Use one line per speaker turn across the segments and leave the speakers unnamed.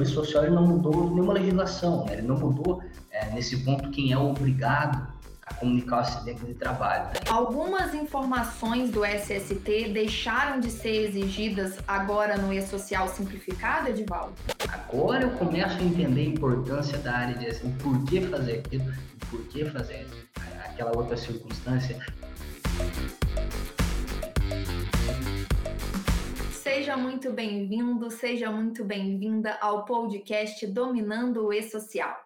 o E-Social ele não mudou nenhuma legislação, né? ele não mudou é, nesse ponto quem é obrigado a comunicar o acidente de trabalho. Né?
Algumas informações do SST deixaram de ser exigidas agora no E-Social simplificado, Edivaldo?
Agora eu começo a entender a importância da área de assim, por que fazer aquilo, por que fazer aquela outra circunstância.
Seja muito bem-vindo, seja muito bem-vinda ao podcast Dominando o E-Social.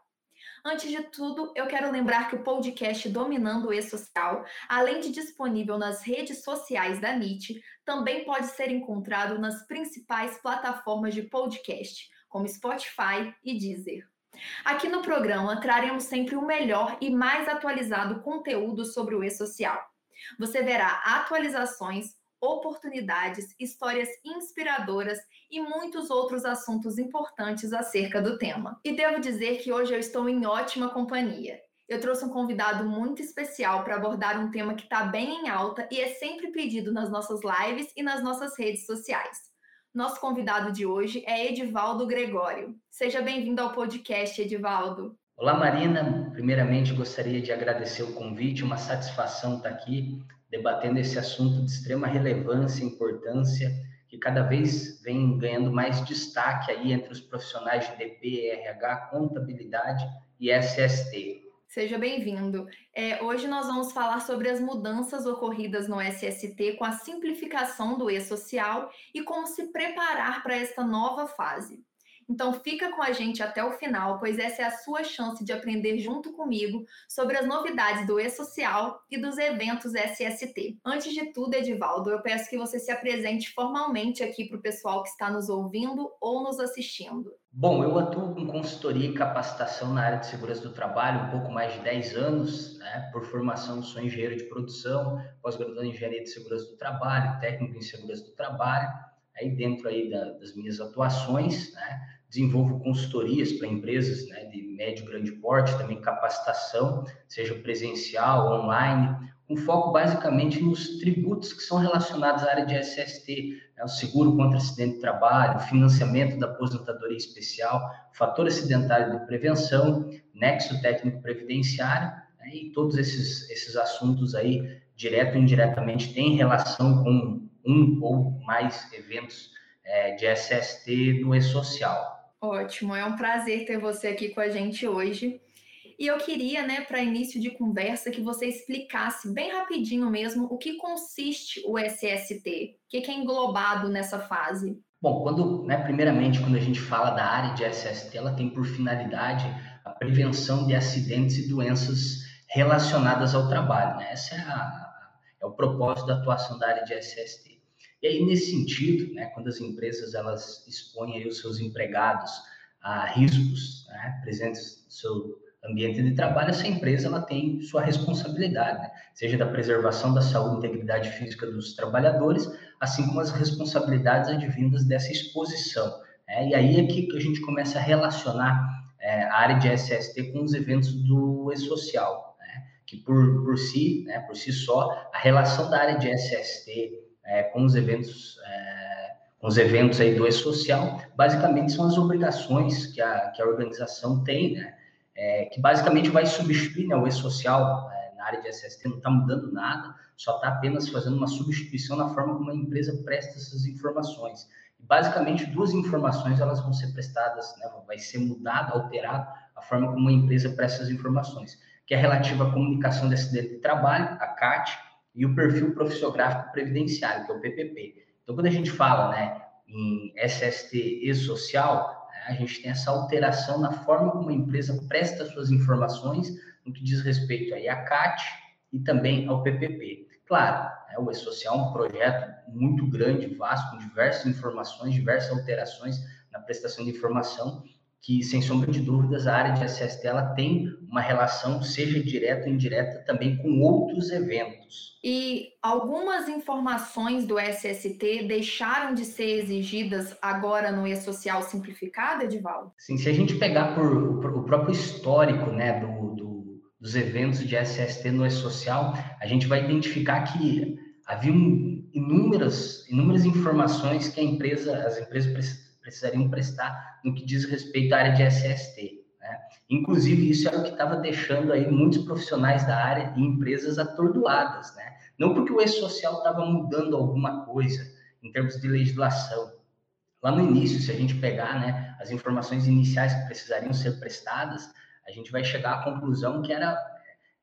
Antes de tudo, eu quero lembrar que o podcast Dominando o E-Social, além de disponível nas redes sociais da NIT, também pode ser encontrado nas principais plataformas de podcast, como Spotify e Deezer. Aqui no programa traremos sempre o melhor e mais atualizado conteúdo sobre o E-Social. Você verá atualizações, oportunidades, histórias inspiradoras e muitos outros assuntos importantes acerca do tema. E devo dizer que hoje eu estou em ótima companhia. Eu trouxe um convidado muito especial para abordar um tema que está bem em alta e é sempre pedido nas nossas lives e nas nossas redes sociais. Nosso convidado de hoje é Edivaldo Gregório. Seja bem-vindo ao podcast, Edivaldo.
Olá, Marina. Primeiramente, gostaria de agradecer o convite, uma satisfação estar aqui debatendo esse assunto de extrema relevância e importância, que cada vez vem ganhando mais destaque aí entre os profissionais de DP, RH, contabilidade e SST.
Seja bem-vindo. É, hoje nós vamos falar sobre as mudanças ocorridas no SST com a simplificação do e-social e como se preparar para esta nova fase. Então fica com a gente até o final, pois essa é a sua chance de aprender junto comigo sobre as novidades do E-Social e dos eventos SST. Antes de tudo, Edivaldo, eu peço que você se apresente formalmente aqui para o pessoal que está nos ouvindo ou nos assistindo.
Bom, eu atuo com consultoria e capacitação na área de segurança do trabalho um pouco mais de 10 anos, né? Por formação, sou engenheiro de produção, pós-graduado em engenharia de segurança do trabalho, técnico em segurança do trabalho. Aí dentro aí da, das minhas atuações, né? Desenvolvo consultorias para empresas né, de médio e grande porte, também capacitação, seja presencial, online, com foco basicamente nos tributos que são relacionados à área de SST, né, o seguro contra acidente de trabalho, financiamento da aposentadoria especial, fator acidentário de prevenção, nexo técnico previdenciário, né, e todos esses, esses assuntos aí, direto ou indiretamente, têm relação com um ou mais eventos é, de SST no e-social.
Ótimo, é um prazer ter você aqui com a gente hoje. E eu queria, né, para início de conversa, que você explicasse bem rapidinho mesmo o que consiste o SST, o que é englobado nessa fase.
Bom, quando, né, primeiramente, quando a gente fala da área de SST, ela tem por finalidade a prevenção de acidentes e doenças relacionadas ao trabalho. Né? Esse é, a, é o propósito da atuação da área de SST. E aí, nesse sentido, né, quando as empresas elas expõem os seus empregados a riscos né, presentes no seu ambiente de trabalho, essa empresa ela tem sua responsabilidade, né? seja da preservação da saúde e integridade física dos trabalhadores, assim como as responsabilidades advindas dessa exposição. Né? E aí é que a gente começa a relacionar é, a área de SST com os eventos do e-social, né? que por, por si, né, por si só, a relação da área de SST é, com os eventos, é, com os eventos aí do E-Social, basicamente são as obrigações que a, que a organização tem, né? É, que basicamente vai substituir né, o E-Social é, na área de SST, não está mudando nada, só está apenas fazendo uma substituição na forma como a empresa presta essas informações. basicamente, duas informações elas vão ser prestadas, né, vai ser mudada, alterada a forma como a empresa presta essas informações, que é relativa à comunicação de acidente de trabalho, a CAT, e o perfil profissiográfico previdenciário, que é o PPP. Então, quando a gente fala né, em SST e social, né, a gente tem essa alteração na forma como a empresa presta suas informações no que diz respeito aí à CAT e também ao PPP. Claro, né, o E-Social é um projeto muito grande, vasto, com diversas informações, diversas alterações na prestação de informação, que, sem sombra de dúvidas, a área de SST tem uma relação, seja direta ou indireta, também com outros eventos.
E algumas informações do SST deixaram de ser exigidas agora no E-Social simplificado, Edivaldo?
Sim, se a gente pegar por, por o próprio histórico né, do, do, dos eventos de SST no E-Social, a gente vai identificar que havia inúmeras, inúmeras informações que a empresa, as empresas precisariam prestar no que diz respeito à área de SST. Né? Inclusive, isso era o que estava deixando aí muitos profissionais da área e empresas atordoadas, né? Não porque o e-social estava mudando alguma coisa em termos de legislação. Lá no início, se a gente pegar né, as informações iniciais que precisariam ser prestadas, a gente vai chegar à conclusão que era,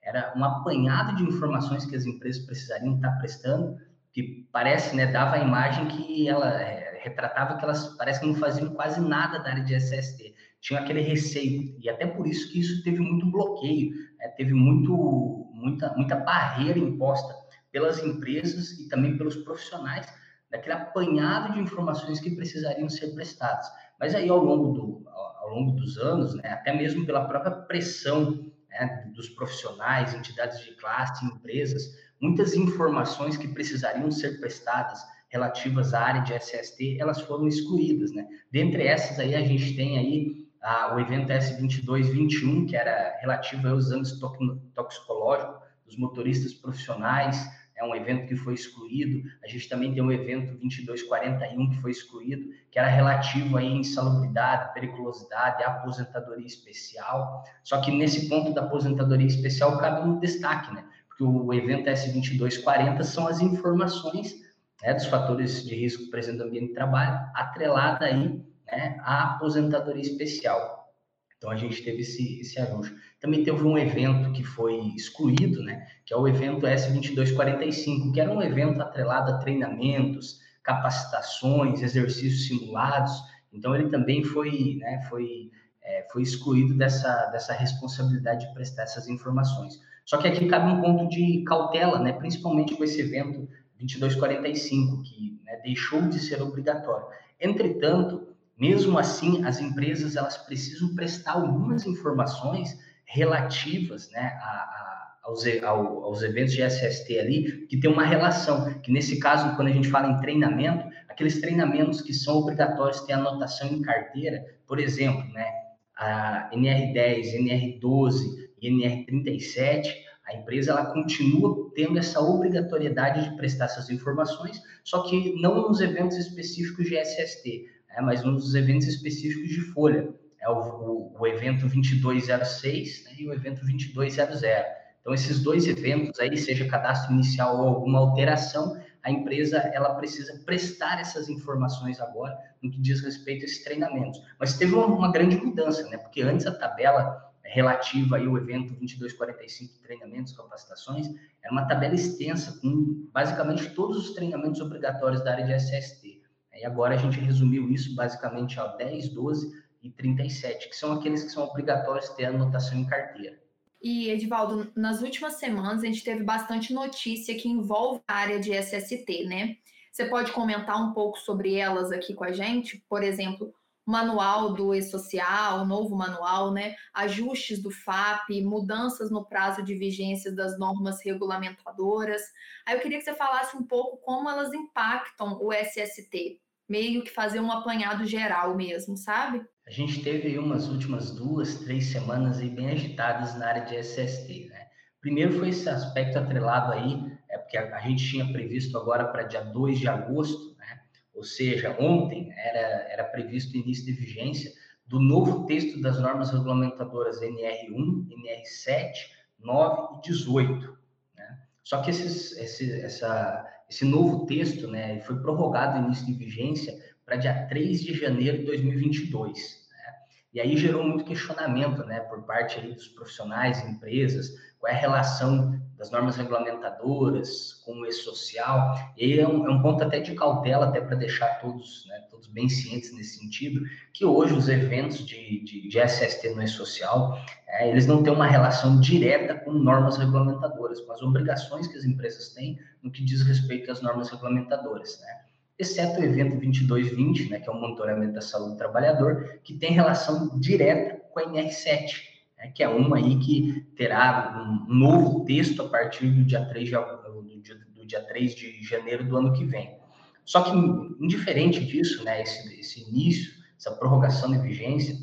era um apanhado de informações que as empresas precisariam estar prestando, que parece, né, dava a imagem que ela é, retratava que elas parece que não faziam quase nada da área de SST. Tinha aquele receio, e até por isso que isso teve muito bloqueio, né, teve muito, muita, muita barreira imposta pelas empresas e também pelos profissionais daquele apanhado de informações que precisariam ser prestadas. Mas aí, ao longo, do, ao longo dos anos, né, até mesmo pela própria pressão né, dos profissionais, entidades de classe, empresas, muitas informações que precisariam ser prestadas relativas à área de SST, elas foram excluídas, né? Dentre essas aí, a gente tem aí ah, o evento S2221, que era relativo aos exames toxicológicos dos motoristas profissionais, é um evento que foi excluído. A gente também tem o evento 2241 que foi excluído, que era relativo à insalubridade, periculosidade, aposentadoria especial. Só que nesse ponto da aposentadoria especial cabe um destaque, né? Porque o evento S2240 são as informações né, dos fatores de risco presentes no ambiente de trabalho, atrelada aí né, à aposentadoria especial. Então a gente teve esse, esse. Também teve um evento que foi excluído, né? Que é o evento S2245, que era um evento atrelado a treinamentos, capacitações, exercícios simulados. Então ele também foi, né? Foi, é, foi excluído dessa, dessa responsabilidade de prestar essas informações. Só que aqui cabe um ponto de cautela, né? Principalmente com esse evento 2245, que né, deixou de ser obrigatório. Entretanto, mesmo assim, as empresas elas precisam prestar algumas informações relativas né, a, a, aos, ao, aos eventos de SST ali, que tem uma relação, que nesse caso, quando a gente fala em treinamento, aqueles treinamentos que são obrigatórios ter anotação em carteira, por exemplo, né, a NR10, NR12 e NR37, a empresa ela continua tendo essa obrigatoriedade de prestar essas informações, só que não nos eventos específicos de SST é, mas dos eventos específicos de folha. É o, o, o evento 2206 né, e o evento 2200. Então, esses dois eventos aí, seja cadastro inicial ou alguma alteração, a empresa ela precisa prestar essas informações agora no que diz respeito a esses treinamentos. Mas teve uma, uma grande mudança, né? Porque antes a tabela relativa aí ao evento 2245 treinamentos, capacitações, era uma tabela extensa com basicamente todos os treinamentos obrigatórios da área de SST. E agora a gente resumiu isso basicamente a 10, 12 e 37, que são aqueles que são obrigatórios ter anotação em carteira.
E, Edivaldo, nas últimas semanas a gente teve bastante notícia que envolve a área de SST, né? Você pode comentar um pouco sobre elas aqui com a gente? Por exemplo, manual do e-social, novo manual, né? Ajustes do FAP, mudanças no prazo de vigência das normas regulamentadoras. Aí eu queria que você falasse um pouco como elas impactam o SST meio que fazer um apanhado geral mesmo, sabe?
A gente teve umas últimas duas, três semanas aí bem agitadas na área de SST, né? Primeiro foi esse aspecto atrelado aí, é porque a, a gente tinha previsto agora para dia 2 de agosto? Ou seja, ontem era, era previsto o início de vigência do novo texto das normas regulamentadoras NR1, NR7, 9 e 18. Né? Só que esses, esse, essa, esse novo texto né, foi prorrogado o início de vigência para dia 3 de janeiro de 2022. E aí gerou muito questionamento né, por parte aí dos profissionais, empresas, qual é a relação das normas regulamentadoras com o e-social. E é um, é um, ponto até de cautela, até para deixar todos, né, todos bem cientes nesse sentido, que hoje os eventos de, de, de SST no e-social, é, eles não têm uma relação direta com normas regulamentadoras, com as obrigações que as empresas têm no que diz respeito às normas regulamentadoras, né? Exceto o evento 2220, né, que é o monitoramento da saúde do trabalhador, que tem relação direta com a NR7, né, que é uma aí que terá um novo texto a partir do dia 3 de, do dia, do dia 3 de janeiro do ano que vem. Só que, indiferente disso, né, esse, esse início, essa prorrogação de vigência,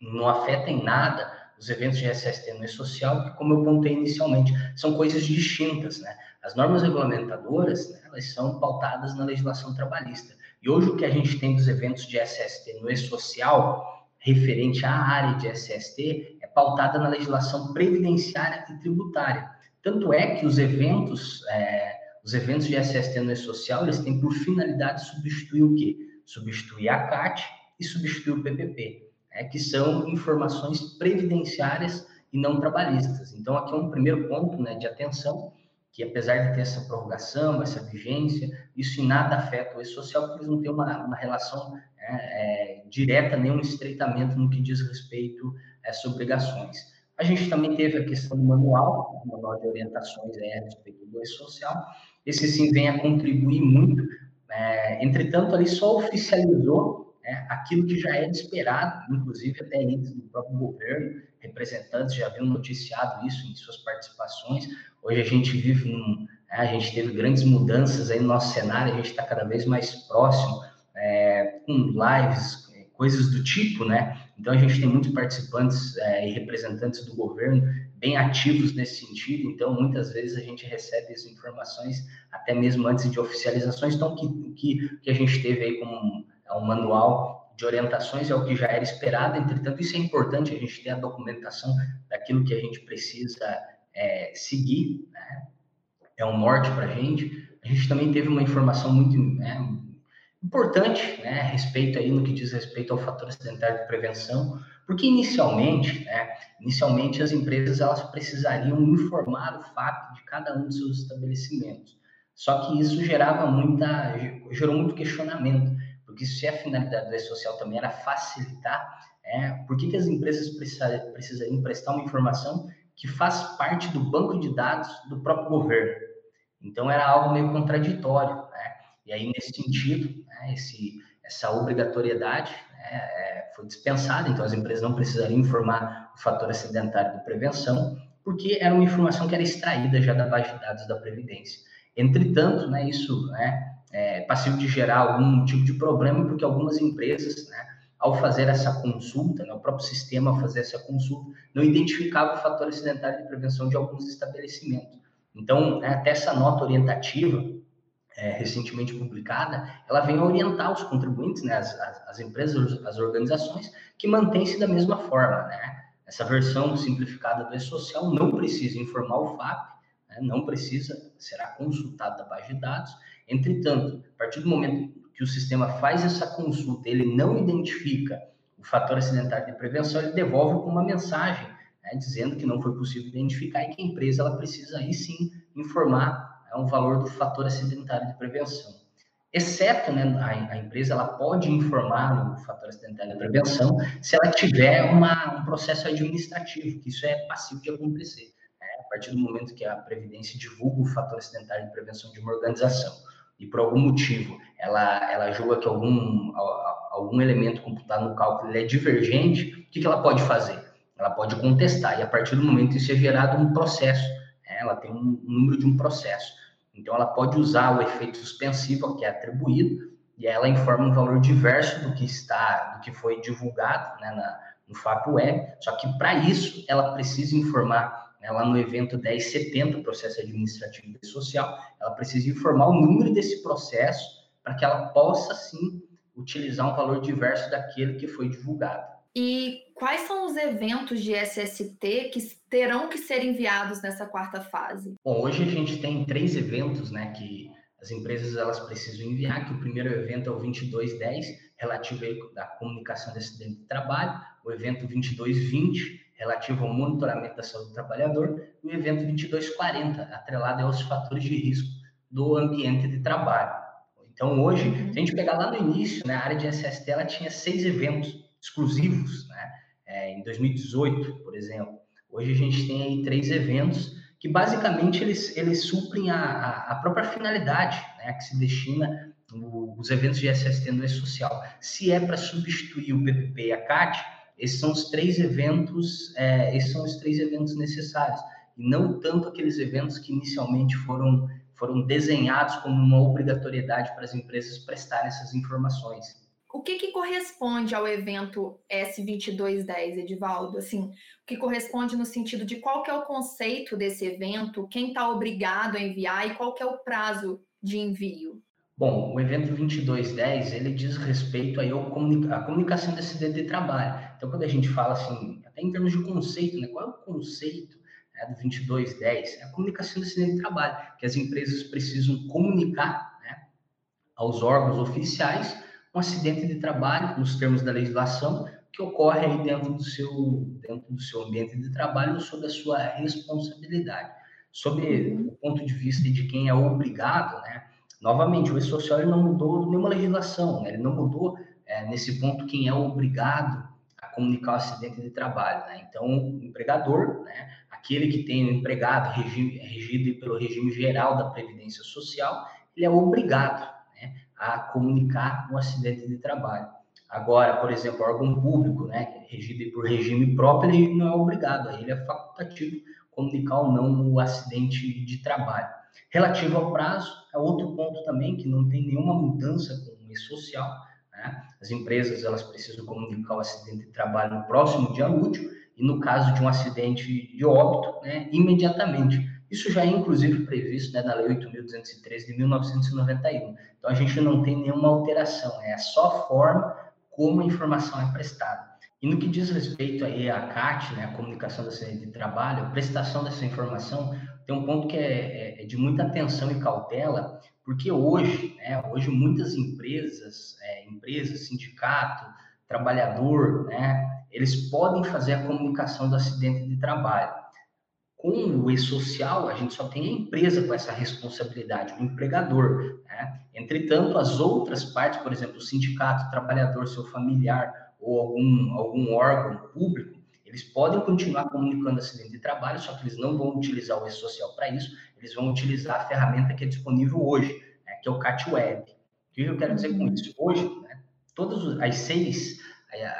não afeta em nada os eventos de SST no e-social, que, como eu pontei inicialmente, são coisas distintas. Né? As normas regulamentadoras, né, elas são pautadas na legislação trabalhista. E hoje o que a gente tem dos eventos de SST no e-social, referente à área de SST, é pautada na legislação previdenciária e tributária. Tanto é que os eventos, é, os eventos de SST no e-social, eles têm por finalidade substituir o quê? Substituir a CAT e substituir o PPP, é, que são informações previdenciárias e não trabalhistas. Então, aqui é um primeiro ponto né, de atenção, que apesar de ter essa prorrogação, essa vigência, isso em nada afeta o e-social, porque eles não têm uma, uma relação é, é, direta, nem um estreitamento no que diz respeito a essas obrigações. A gente também teve a questão do manual, o manual de orientações é, a respeito do e-social. Esse sim vem a contribuir muito, é, entretanto, ali só oficializou né, aquilo que já era esperado, inclusive até antes do próprio governo, representantes já haviam noticiado isso em suas participações. Hoje a gente vive num, né, a gente teve grandes mudanças aí no nosso cenário, a gente está cada vez mais próximo, é, com lives, coisas do tipo, né? Então a gente tem muitos participantes é, e representantes do governo bem ativos nesse sentido, então muitas vezes a gente recebe essas informações até mesmo antes de oficializações, então que, que, que a gente teve aí como um, é um manual de orientações é o que já era esperado, entretanto isso é importante, a gente ter a documentação daquilo que a gente precisa é, seguir, né? é um norte para a gente. A gente também teve uma informação muito né, importante, né, a respeito aí no que diz respeito ao fator acidentário de prevenção, porque inicialmente, né, inicialmente as empresas elas precisariam informar o fato de cada um dos seus estabelecimentos. Só que isso gerava muita, gerou muito questionamento, porque se a finalidade do E-Social também era facilitar, é, por que, que as empresas precisariam prestar uma informação que faz parte do banco de dados do próprio governo. Então era algo meio contraditório, né? E aí nesse sentido, né, esse, essa obrigatoriedade né, é, foi dispensada, então as empresas não precisariam informar o fator acidentário de prevenção, porque era uma informação que era extraída já da base de dados da previdência. Entretanto, né, isso né, é passivo de gerar algum tipo de problema, porque algumas empresas, né, ao fazer essa consulta, né, o próprio sistema ao fazer essa consulta, não identificava o fator acidentário de prevenção de alguns estabelecimentos. Então, né, até essa nota orientativa, é, recentemente publicada, ela vem orientar os contribuintes, né, as, as, as empresas, as organizações, que mantêm-se da mesma forma. Né? Essa versão simplificada do E-Social não precisa informar o FAP, né, não precisa, será consultado da base de dados. Entretanto, a partir do momento que o sistema faz essa consulta, ele não identifica o fator acidentário de prevenção, ele devolve uma mensagem, né, dizendo que não foi possível identificar e que a empresa ela precisa aí sim informar né, o valor do fator acidentário de prevenção. Exceto, né, a, a, empresa ela pode informar o fator acidentário de prevenção se ela tiver uma, um processo administrativo, que isso é passivo de acontecer. Né, a partir do momento que a Previdência divulga o fator acidentário de prevenção de uma organização e por algum motivo ela, ela julga que algum, algum elemento computado no cálculo é divergente, o que, que ela pode fazer? Ela pode contestar, e a partir do momento isso é gerado um processo, né? ela tem um, um número de um processo. Então, ela pode usar o efeito suspensivo que é atribuído, e ela informa um valor diverso do que está, do que foi divulgado né, na, no FAP Web, só que para isso ela precisa informar lá no evento 1070, processo administrativo e social, ela precisa informar o número desse processo para que ela possa, sim, utilizar um valor diverso daquele que foi divulgado.
E quais são os eventos de SST que terão que ser enviados nessa quarta fase?
Bom, hoje a gente tem três eventos, né, que as empresas elas precisam enviar, que o primeiro evento é o 2210, relativo à comunicação de acidente de trabalho, o evento 2220, relativo ao monitoramento da saúde do trabalhador, e o evento 2240, atrelado aos fatores de risco do ambiente de trabalho. Então, hoje, se a gente pegar lá no início, né, a área de SST ela tinha seis eventos exclusivos, né, é, em 2018, por exemplo. Hoje a gente tem aí três eventos que basicamente eles, eles suprem a, a própria finalidade né, que se destina os eventos de SST no E-Social. Se é para substituir o PPP e a CAT, esses são os três eventos, é, esses são os três eventos necessários, e não tanto aqueles eventos que inicialmente foram, foram desenhados como uma obrigatoriedade para as empresas prestarem essas informações.
O que, que corresponde ao evento S2210, Edivaldo? Assim, o que corresponde no sentido de qual que é o conceito desse evento, quem está obrigado a enviar e qual que é o prazo de envio?
Bom, o evento 2210, ele diz respeito aí ao comunica à comunicação de acidente de trabalho. Então, quando a gente fala assim, até em termos de conceito, né? Qual é o conceito né, do 2210? É a comunicação de acidente de trabalho, que as empresas precisam comunicar né, aos órgãos oficiais um acidente de trabalho, nos termos da legislação, que ocorre aí dentro do seu, dentro do seu ambiente de trabalho sob a sua responsabilidade. Sob o ponto de vista de quem é obrigado, né? Novamente, o e-social não mudou nenhuma legislação, né? ele não mudou é, nesse ponto quem é obrigado comunicar o acidente de trabalho. Né? Então, o empregador, né? aquele que tem o empregado regido pelo regime geral da Previdência Social, ele é obrigado né? a comunicar o acidente de trabalho. Agora, por exemplo, órgão público, né, regido por regime próprio, ele não é obrigado, ele é facultativo comunicar ou não o acidente de trabalho. Relativo ao prazo, é outro ponto também que não tem nenhuma mudança com o social. Né? As empresas elas precisam comunicar o acidente de trabalho no próximo dia útil e no caso de um acidente de óbito, né, imediatamente. Isso já é inclusive previsto né, na Lei 8.213 de 1991. Então a gente não tem nenhuma alteração, é só a forma como a informação é prestada. E no que diz respeito aí à CAT, né, a comunicação da saúde de trabalho, a prestação dessa informação tem um ponto que é, é, é, de muita atenção e cautela, porque hoje, né, hoje muitas empresas, empresas, sindicato, trabalhador, né, eles podem fazer a comunicação do acidente de trabalho. Com o e-social, a gente só tem a empresa com essa responsabilidade, o empregador. Né? Entretanto, as outras partes, por exemplo, o sindicato, o trabalhador, seu familiar, ou algum, algum órgão público, eles podem continuar comunicando acidente de trabalho, só que eles não vão utilizar o e-social para isso, eles vão utilizar a ferramenta que é disponível hoje, né, que é o CAT Web. O que eu quero dizer com isso? Hoje, né, todas as seis,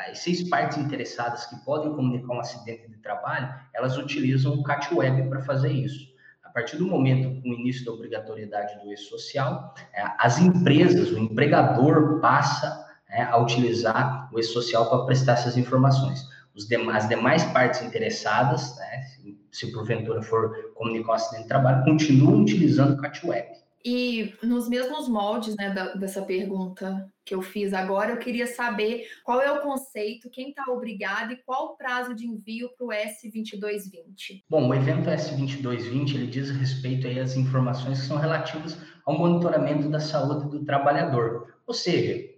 as seis partes interessadas que podem comunicar um acidente de trabalho, elas utilizam o CAT Web para fazer isso. A partir do momento com o início da obrigatoriedade do e-social, é, as empresas, o empregador passa né, a utilizar o e-social para prestar essas informações. As demais partes interessadas, né, se porventura for comunicar um acidente de trabalho, continuam utilizando o CatWeb.
E nos mesmos moldes né, da, dessa pergunta que eu fiz agora, eu queria saber qual é o conceito, quem está obrigado e qual o prazo de envio para o S2220.
Bom, o evento S2220 ele diz respeito aí às informações que são relativas ao monitoramento da saúde do trabalhador. Ou seja,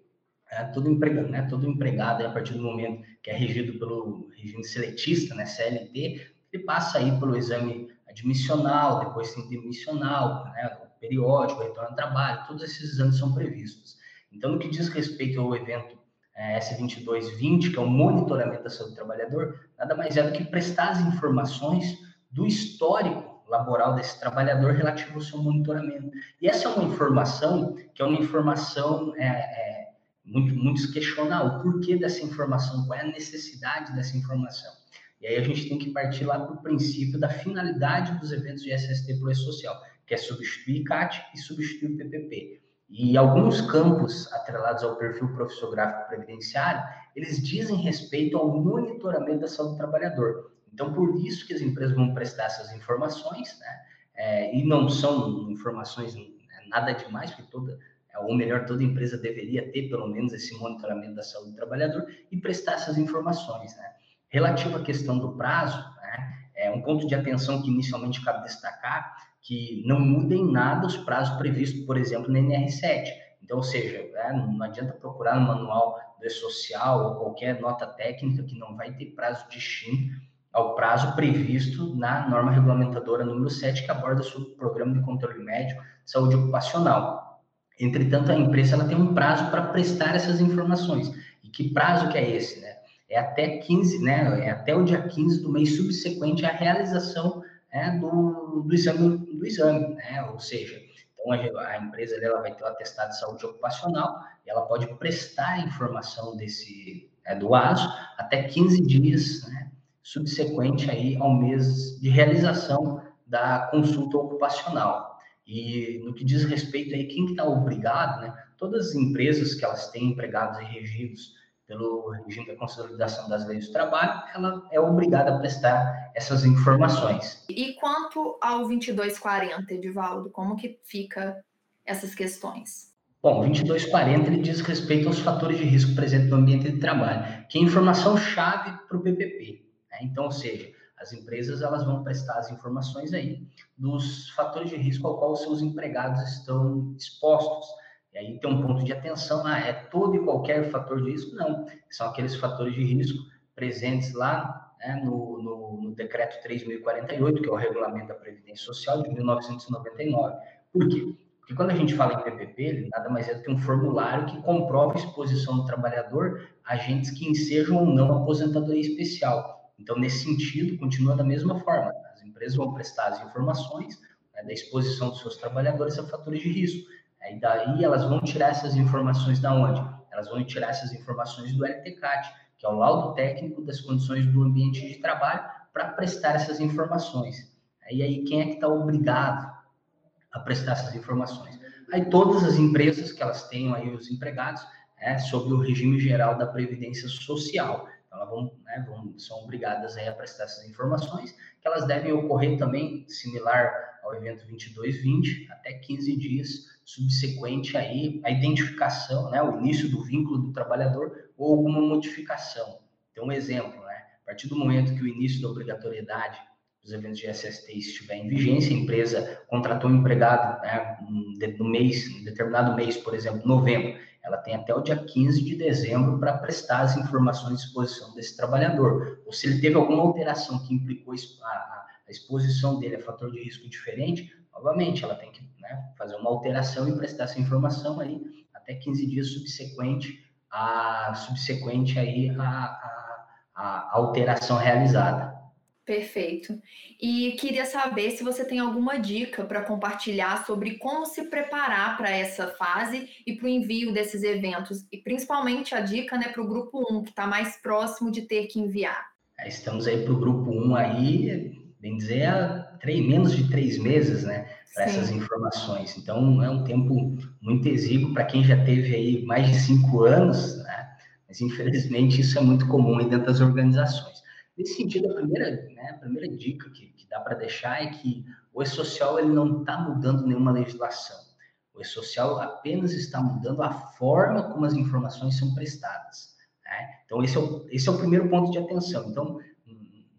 é, todo empregado, né, todo empregado, a partir do momento que é regido pelo regime seletista, né, CLT, ele passa aí pelo exame admissional, depois tem demissional, né, periódico, retorno ao trabalho, todos esses exames são previstos. Então, no que diz respeito ao evento é, S2220, que é o monitoramento da saúde do trabalhador, nada mais é do que prestar as informações do histórico laboral desse trabalhador relativo ao seu monitoramento. E essa é uma informação que é uma informação é, é, muito, muitos questionam o porquê dessa informação, qual é a necessidade dessa informação. E aí a gente tem que partir lá para o princípio da finalidade dos eventos de SST Pro Social, que é substituir CAT e substituir PPP. E alguns campos atrelados ao perfil profissiográfico previdenciário, eles dizem respeito ao monitoramento da saúde do trabalhador. Então, por isso que as empresas vão prestar essas informações, né? É, e não são informações né, nada demais, porque toda, ou melhor, toda empresa deveria ter pelo menos esse monitoramento da saúde do trabalhador e prestar essas informações. Né? Relativo à questão do prazo, né, é um ponto de atenção que inicialmente cabe destacar que não muda em nada os prazos previstos, por exemplo, no NR7. Então, ou seja, é, não adianta procurar no manual do E-Social ou qualquer nota técnica que não vai ter prazo distinto ao prazo previsto na norma regulamentadora número 7, que aborda sobre o programa de controle médico de saúde ocupacional. Entretanto, a empresa ela tem um prazo para prestar essas informações. E que prazo que é esse, né? É até 15, né? É até o dia 15 do mês subsequente à realização né, do, do exame, do exame, né? Ou seja, então a, a empresa ela vai ter o atestado de saúde ocupacional e ela pode prestar a informação desse é, do ASO até 15 dias, né? Subsequente aí ao mês de realização da consulta ocupacional. E no que diz respeito aí, quem está obrigado, né? Todas as empresas que elas têm empregados e regidos pelo regime da consolidação das leis do trabalho, ela é obrigada a prestar essas informações.
E quanto ao 2240, Edivaldo, como que fica essas questões?
Bom, o 2240 ele diz respeito aos fatores de risco presentes no ambiente de trabalho, que é informação chave para o PPP. Né? Então, ou seja, as empresas elas vão prestar as informações aí dos fatores de risco ao qual os seus empregados estão expostos. E aí tem um ponto de atenção, ah, é todo e qualquer fator de risco? Não, são aqueles fatores de risco presentes lá né, no, no, no decreto 3.048, que é o Regulamento da Previdência Social de 1999. Por quê? Porque quando a gente fala em PPP, ele nada mais é do que um formulário que comprova a exposição do trabalhador a agentes que ensejam ou não aposentadoria especial. Então, nesse sentido, continua da mesma forma. As empresas vão prestar as informações né, da exposição dos seus trabalhadores a fatores de risco. E daí elas vão tirar essas informações da onde? Elas vão tirar essas informações do LTCAT, que é o laudo técnico das condições do ambiente de trabalho, para prestar essas informações. E aí, quem é que está obrigado a prestar essas informações. Aí todas as empresas que elas tenham aí os empregados, é, sob o regime geral da Previdência Social. Então, elas vão, né, vão, são obrigadas aí a prestar essas informações, que elas devem ocorrer também, similar ao evento 2220, até 15 dias subsequente aí a identificação, né, o início do vínculo do trabalhador ou alguma modificação. Então, um exemplo, né, a partir do momento que o início da obrigatoriedade os eventos de SST estiver em vigência, a empresa contratou um empregado né, no mês, em determinado mês, por exemplo, novembro, ela tem até o dia 15 de dezembro para prestar as informações de exposição desse trabalhador. Ou se ele teve alguma alteração que implicou a exposição dele a fator de risco diferente, novamente, ela tem que né, fazer uma alteração e prestar essa informação aí até 15 dias subsequente a subsequente aí a, a, a alteração realizada.
Perfeito. E queria saber se você tem alguma dica para compartilhar sobre como se preparar para essa fase e para o envio desses eventos, e principalmente a dica né, para o grupo 1, que está mais próximo de ter que enviar.
É, estamos aí para o grupo 1 aí, bem dizer, há três, menos de três meses, né? Para essas informações. Então, é um tempo muito exíguo para quem já teve aí mais de cinco anos, né? Mas, infelizmente, isso é muito comum dentro das organizações. Nesse sentido, a primeira, né, a primeira dica que, que dá para deixar é que o E-Social ele não está mudando nenhuma legislação. O E-Social apenas está mudando a forma como as informações são prestadas. Né? Então, esse é, o, esse é o primeiro ponto de atenção. Então,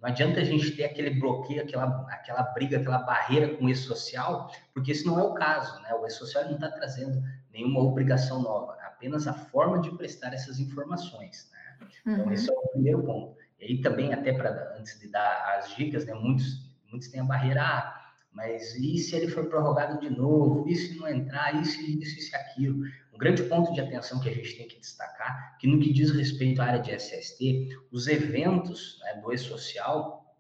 não adianta a gente ter aquele bloqueio, aquela, aquela briga, aquela barreira com o E-Social, porque esse não é o caso. Né? O E-Social não está trazendo nenhuma obrigação nova, apenas a forma de prestar essas informações. Né? Então, uhum. esse é o primeiro ponto. E aí também, até para antes de dar as dicas, né, muitos, muitos têm a barreira, ah, mas e se ele for prorrogado de novo? E se não entrar? E se isso, isso e aquilo? Um grande ponto de atenção que a gente tem que destacar, que no que diz respeito à área de SST, os eventos né, do e-social,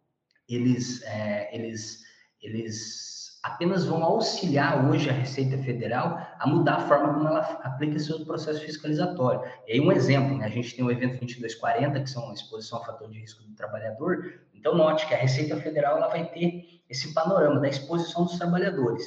eles, é, eles, eles apenas vão auxiliar hoje a Receita Federal a mudar a forma como ela aplica seu processo fiscalizatório. E aí um exemplo, né? a gente tem o evento 2240, que são a exposição ao fator de risco do trabalhador, então note que a Receita Federal ela vai ter esse panorama da exposição dos trabalhadores.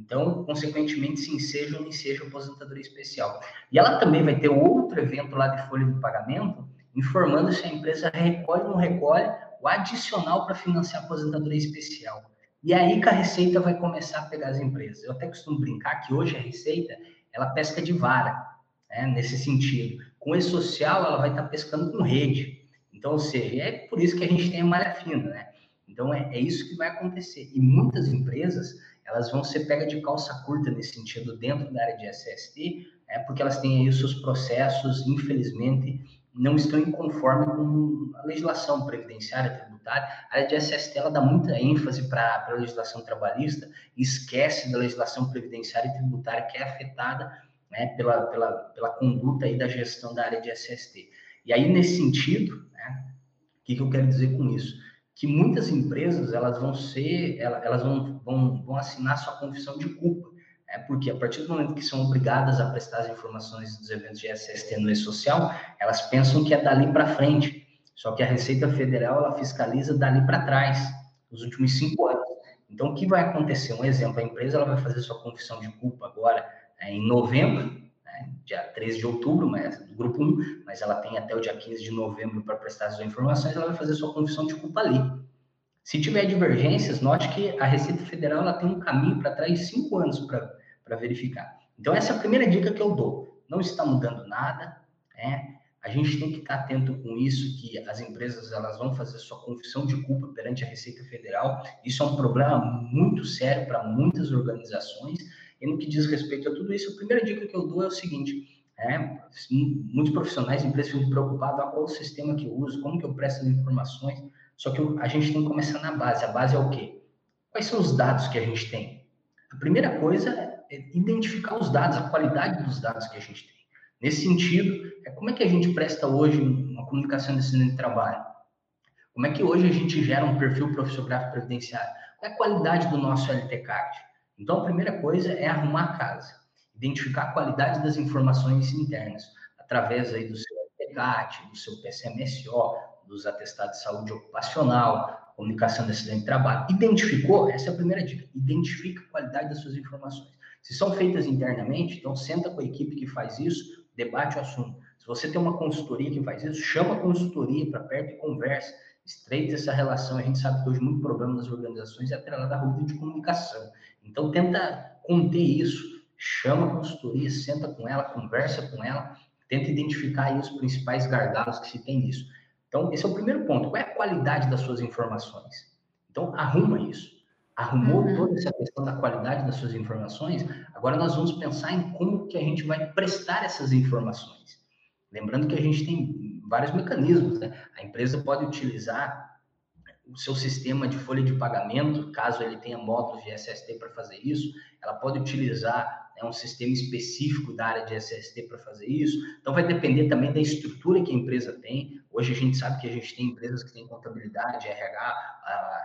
Então, consequentemente, se enseja ou não enseja aposentadoria especial. E ela também vai ter outro evento lá de folha de pagamento, informando se a empresa recolhe ou não recolhe o adicional para financiar a aposentadoria especial. E aí que a Receita vai começar a pegar as empresas. Eu até costumo brincar que hoje a Receita, ela pesca de vara, né, nesse sentido. Com esse social, ela vai estar pescando com rede. Então, ou seja, é por isso que a gente tem a malha fina, né? Então, é, é isso que vai acontecer. E muitas empresas, elas vão ser pegas de calça curta nesse sentido dentro da área de SST, é, porque elas têm aí os seus processos, infelizmente, não estão em conforme com a legislação previdenciária, tributária. A área de SST ela dá muita ênfase para a legislação trabalhista e esquece da legislação previdenciária e tributária que é afetada né, pela, pela, pela conduta aí da gestão da área de SST. E aí, nesse sentido, né, o que, que eu quero dizer com isso? Que muitas empresas elas vão ser, elas vão, vão, vão assinar sua confissão de culpa. É porque a partir do momento que são obrigadas a prestar as informações dos eventos de SST no e-social, elas pensam que é dali para frente. Só que a Receita Federal ela fiscaliza dali para trás, nos últimos cinco anos. Então, o que vai acontecer? Um exemplo, a empresa ela vai fazer sua confissão de culpa agora é, em novembro, né, dia 13 de outubro, mas, do grupo 1, mas ela tem até o dia 15 de novembro para prestar as informações, ela vai fazer sua confissão de culpa ali. Se tiver divergências, note que a Receita Federal ela tem um caminho para trás de cinco anos para verificar. Então, essa é a primeira dica que eu dou. Não está mudando nada, né? A gente tem que estar atento com isso, que as empresas elas vão fazer sua confissão de culpa perante a Receita Federal. Isso é um problema muito sério para muitas organizações. E no que diz respeito a tudo isso, a primeira dica que eu dou é o seguinte: é, muitos profissionais, empresas ficam preocupados, ah, qual o sistema que eu uso, como que eu presto as informações. Só que a gente tem que começar na base. A base é o quê? Quais são os dados que a gente tem? A primeira coisa é identificar os dados, a qualidade dos dados que a gente tem. Nesse sentido, é como é que a gente presta hoje uma comunicação de de trabalho? Como é que hoje a gente gera um perfil profissional previdenciário? Qual é a qualidade do nosso LT Card? Então, a primeira coisa é arrumar a casa, identificar a qualidade das informações internas, através aí do seu LTCAT, do seu PCMSO, dos atestados de saúde ocupacional, comunicação de acidente de trabalho. Identificou? Essa é a primeira dica. Identifica a qualidade das suas informações. Se são feitas internamente, então senta com a equipe que faz isso, debate o assunto. Se você tem uma consultoria que faz isso, chama a consultoria para perto e conversa, estreita essa relação. A gente sabe que hoje muito problema nas organizações é atrelado à rua de comunicação. Então tenta conter isso, chama a consultoria, senta com ela, conversa com ela, tenta identificar os principais gargalos que se tem nisso. Então, esse é o primeiro ponto. Qual é a qualidade das suas informações? Então, arruma isso. Arrumou uhum. toda essa questão da qualidade das suas informações, agora nós vamos pensar em como que a gente vai prestar essas informações. Lembrando que a gente tem vários mecanismos, né? A empresa pode utilizar o seu sistema de folha de pagamento, caso ele tenha módulos de SST para fazer isso, ela pode utilizar né, um sistema específico da área de SST para fazer isso. Então, vai depender também da estrutura que a empresa tem. Hoje a gente sabe que a gente tem empresas que têm contabilidade, RH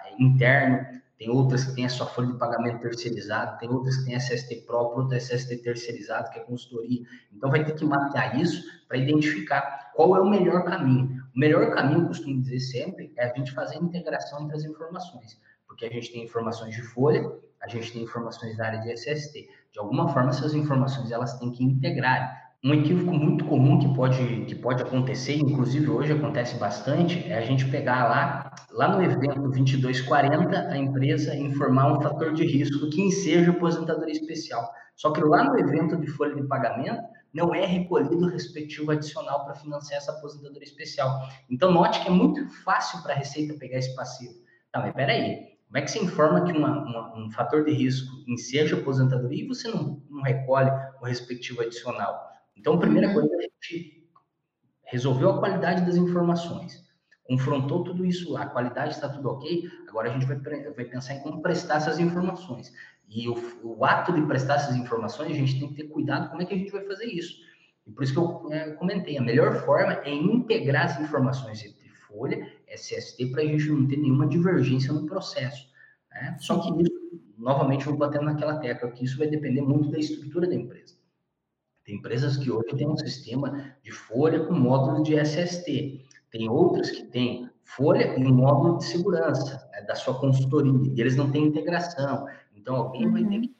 uh, interno, tem outras que têm a sua folha de pagamento terceirizada, tem outras que têm SST próprio, outra SST terceirizado, que é consultoria. Então, vai ter que mapear isso para identificar qual é o melhor caminho. O melhor caminho, eu costumo dizer sempre, é a gente fazer a integração entre as informações, porque a gente tem informações de folha, a gente tem informações da área de SST. De alguma forma, essas informações elas têm que integrar. Um equívoco muito comum que pode, que pode acontecer, inclusive hoje acontece bastante, é a gente pegar lá, lá no evento 2240, a empresa informar um fator de risco que enseja aposentadoria especial. Só que lá no evento de folha de pagamento, não é recolhido o respectivo adicional para financiar essa aposentadoria especial. Então, note que é muito fácil para a Receita pegar esse passivo. Tá, mas peraí, como é que você informa que uma, uma, um fator de risco enseja aposentadoria e você não, não recolhe o respectivo adicional? Então, a primeira uhum. coisa, a gente resolveu a qualidade das informações, confrontou tudo isso lá, a qualidade está tudo ok, agora a gente vai, vai pensar em como prestar essas informações. E o, o, ato de prestar essas informações, a gente tem que ter cuidado como é que a gente vai fazer isso. E por isso que eu é, comentei, a melhor forma é integrar as informações entre folha, SST, para a gente não ter nenhuma divergência no processo. Né? Só que isso, novamente, eu vou batendo naquela tecla, que isso vai depender muito da estrutura da empresa. Tem empresas que hoje têm um sistema de folha com módulo de SST. Tem outras que têm folha e módulo de segurança né, da sua consultoria. E eles não têm integração. Então, alguém vai ter uhum. que,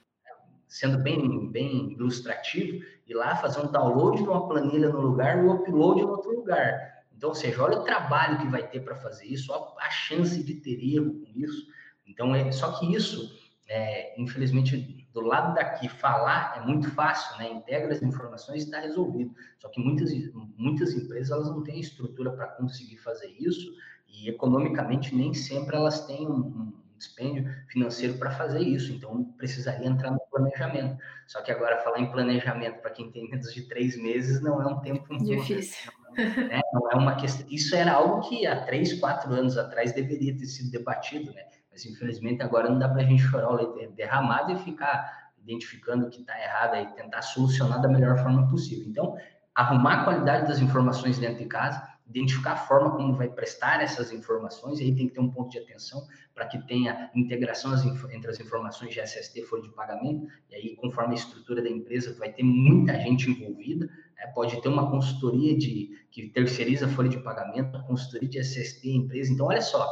sendo bem, bem ilustrativo, ir lá fazer um download de uma planilha no lugar e um upload em outro lugar. Então, ou seja, olha o trabalho que vai ter para fazer isso, a chance de ter erro com isso. Então, é, só que isso, é, infelizmente, do lado daqui falar é muito fácil, né? Integra as informações e está resolvido. Só que muitas, muitas empresas elas não têm estrutura para conseguir fazer isso e economicamente nem sempre elas têm um, um dispêndio financeiro para fazer isso. Então precisaria entrar no planejamento. Só que agora falar em planejamento para quem tem menos de três meses não é um tempo
difícil.
Né? Não é uma questão. Isso era algo que há três, quatro anos atrás deveria ter sido debatido, né? Mas infelizmente agora não dá para a gente chorar o leite derramado e ficar identificando o que está errado e tentar solucionar da melhor forma possível. Então, arrumar a qualidade das informações dentro de casa, identificar a forma como vai prestar essas informações, e aí tem que ter um ponto de atenção para que tenha integração entre as informações de SST folha de pagamento, e aí conforme a estrutura da empresa vai ter muita gente envolvida, né? pode ter uma consultoria de que terceiriza folha de pagamento, consultoria de SST empresa, então olha só,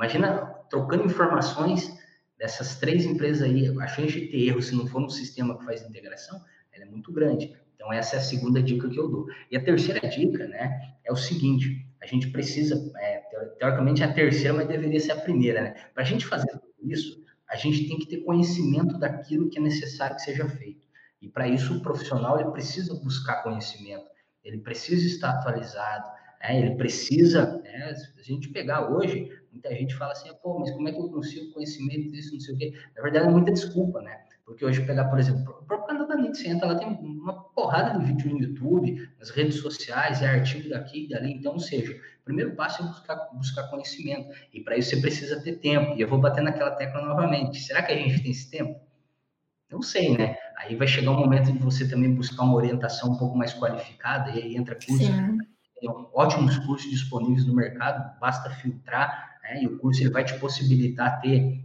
Imagina trocando informações dessas três empresas aí, a chance de ter erro se não for um sistema que faz integração, ela é muito grande. Então, essa é a segunda dica que eu dou. E a terceira dica, né, é o seguinte: a gente precisa, é, teoricamente a terceira, mas deveria ser a primeira, né? Para a gente fazer isso, a gente tem que ter conhecimento daquilo que é necessário que seja feito. E para isso o profissional ele precisa buscar conhecimento, ele precisa estar atualizado, é, ele precisa, é, a gente pegar hoje, muita gente fala assim, pô, mas como é que eu consigo conhecimento disso, não sei o quê. Na verdade, é muita desculpa, né? Porque hoje pegar, por exemplo, o próprio canal da NIT, você entra lá, tem uma porrada de vídeo no YouTube, nas redes sociais, é artigo daqui e dali. Então, ou seja, o primeiro passo é buscar, buscar conhecimento. E para isso você precisa ter tempo. E eu vou bater naquela tecla novamente. Será que a gente tem esse tempo? Não sei, né? Aí vai chegar um momento de você também buscar uma orientação um pouco mais qualificada, e aí entra curso. Tem ótimos cursos disponíveis no mercado, basta filtrar, né? e o curso ele vai te possibilitar ter,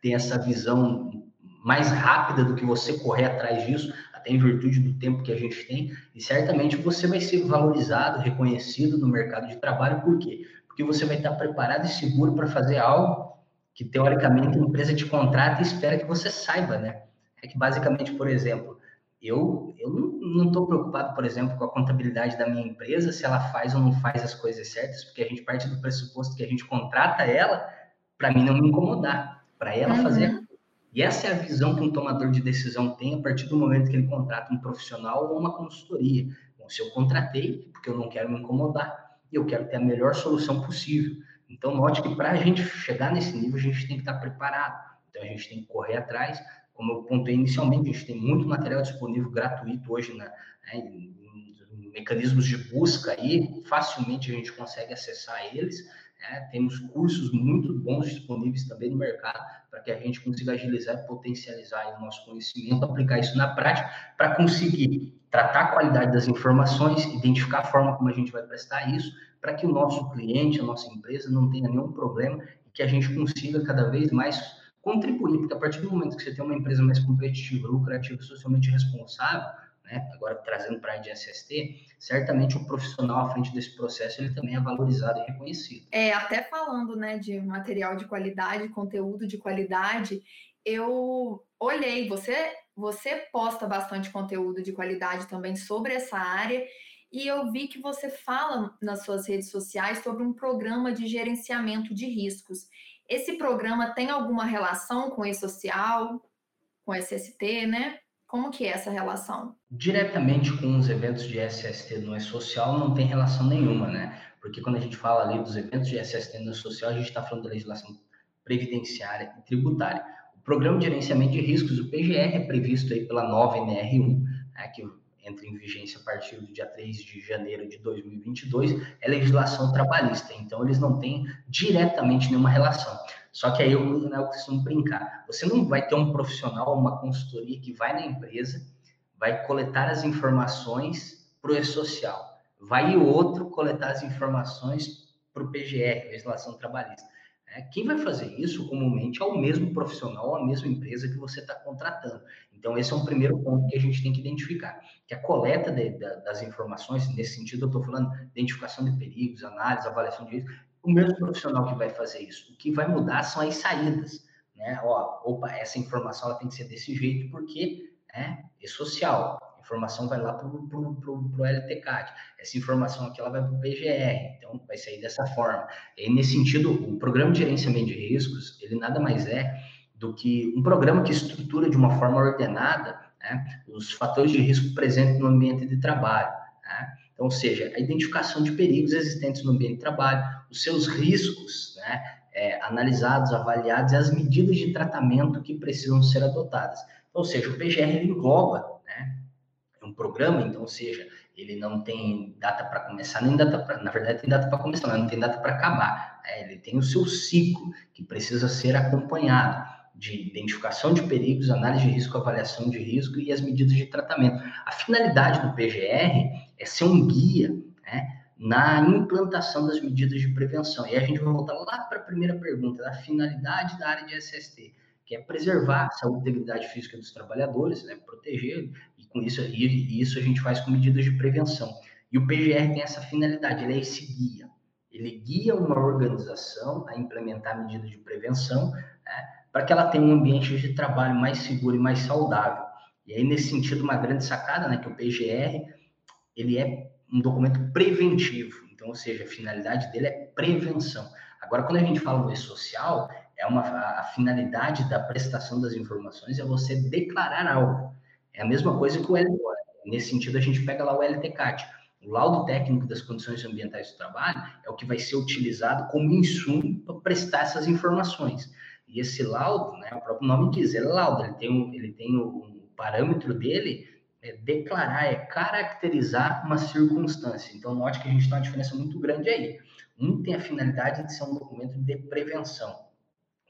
ter essa visão mais rápida do que você correr atrás disso, até em virtude do tempo que a gente tem, e certamente você vai ser valorizado, reconhecido no mercado de trabalho, por quê? Porque você vai estar preparado e seguro para fazer algo que, teoricamente, a empresa te contrata e espera que você saiba, né? É que, basicamente, por exemplo, eu, eu não estou preocupado, por exemplo, com a contabilidade da minha empresa, se ela faz ou não faz as coisas certas, porque a gente parte do pressuposto que a gente contrata ela para mim não me incomodar, para ela uhum. fazer e essa é a visão que um tomador de decisão tem a partir do momento que ele contrata um profissional ou uma consultoria. Bom, se eu contratei, porque eu não quero me incomodar, e eu quero ter a melhor solução possível. Então, note que para a gente chegar nesse nível, a gente tem que estar preparado. Então, a gente tem que correr atrás. Como eu pontei inicialmente, a gente tem muito material disponível gratuito hoje na, né, em mecanismos de busca aí, facilmente a gente consegue acessar eles. Né? Temos cursos muito bons disponíveis também no mercado para que a gente consiga agilizar e potencializar o nosso conhecimento, aplicar isso na prática, para conseguir tratar a qualidade das informações, identificar a forma como a gente vai prestar isso, para que o nosso cliente, a nossa empresa, não tenha nenhum problema e que a gente consiga cada vez mais contribuir, porque a partir do momento que você tem uma empresa mais competitiva, lucrativa, socialmente responsável, né, agora trazendo para a de SST, certamente o profissional à frente desse processo ele também é valorizado e reconhecido.
É, até falando né, de material de qualidade, conteúdo de qualidade, eu olhei, você, você posta bastante conteúdo de qualidade também sobre essa área, e eu vi que você fala nas suas redes sociais sobre um programa de gerenciamento de riscos. Esse programa tem alguma relação com o e-social, com o SST, né? Como que é essa relação?
Diretamente com os eventos de SST no E-Social não tem relação nenhuma, né? Porque quando a gente fala ali dos eventos de SST no E-Social, a gente está falando da legislação previdenciária e tributária. O Programa de Gerenciamento de Riscos, o PGR, é previsto aí pela nova NR1, né, que entra em vigência a partir do dia 3 de janeiro de 2022, é legislação trabalhista, então eles não têm diretamente nenhuma relação. Só que aí eu, né, eu costumo brincar. Você não vai ter um profissional, uma consultoria que vai na empresa, vai coletar as informações para o E-Social. Vai outro coletar as informações para o PGR, legislação trabalhista. É, quem vai fazer isso comumente é o mesmo profissional, a mesma empresa que você está contratando. Então, esse é um primeiro ponto que a gente tem que identificar, que a coleta de, de, das informações, nesse sentido, eu estou falando identificação de perigos, análise, avaliação de risco, o mesmo profissional que vai fazer isso. O que vai mudar são as saídas, né? Ó, opa, essa informação ela tem que ser desse jeito porque né, é social. A informação vai lá para o LTCAT. Essa informação aqui ela vai para o PGR, então vai sair dessa forma. E nesse sentido, o programa de gerenciamento de riscos, ele nada mais é do que um programa que estrutura de uma forma ordenada né, os fatores de risco presentes no ambiente de trabalho. Né? Ou seja, a identificação de perigos existentes no ambiente de trabalho, os seus riscos, né, é, analisados, avaliados e as medidas de tratamento que precisam ser adotadas. Então, ou seja, o PGR engloba né, um programa, então, ou seja, ele não tem data para começar, nem data para. Na verdade, tem data para começar, mas não tem data para acabar. Né? Ele tem o seu ciclo que precisa ser acompanhado de identificação de perigos, análise de risco, avaliação de risco e as medidas de tratamento. A finalidade do PGR é ser um guia né, na implantação das medidas de prevenção. E a gente vai voltar lá para a primeira pergunta, da finalidade da área de SST, que é preservar a saúde e integridade física dos trabalhadores, né, proteger, e com isso, e isso a gente faz com medidas de prevenção. E o PGR tem essa finalidade, ele é esse guia. Ele guia uma organização a implementar medidas de prevenção, né, para que ela tenha um ambiente de trabalho mais seguro e mais saudável. E aí, nesse sentido, uma grande sacada, né, que o PGR, ele é um documento preventivo. Então, ou seja, a finalidade dele é prevenção. Agora, quando a gente fala do e-social, é uma, a finalidade da prestação das informações é você declarar algo. É a mesma coisa que o LTO. Nesse sentido, a gente pega lá o LTCAT. O laudo técnico das condições ambientais do trabalho é o que vai ser utilizado como insumo para prestar essas informações. E esse laudo, né, o próprio nome diz, é laudo, ele tem um, ele tem um parâmetro dele é declarar, é caracterizar uma circunstância. Então, note que a gente tem uma diferença muito grande aí. Um tem a finalidade de ser um documento de prevenção,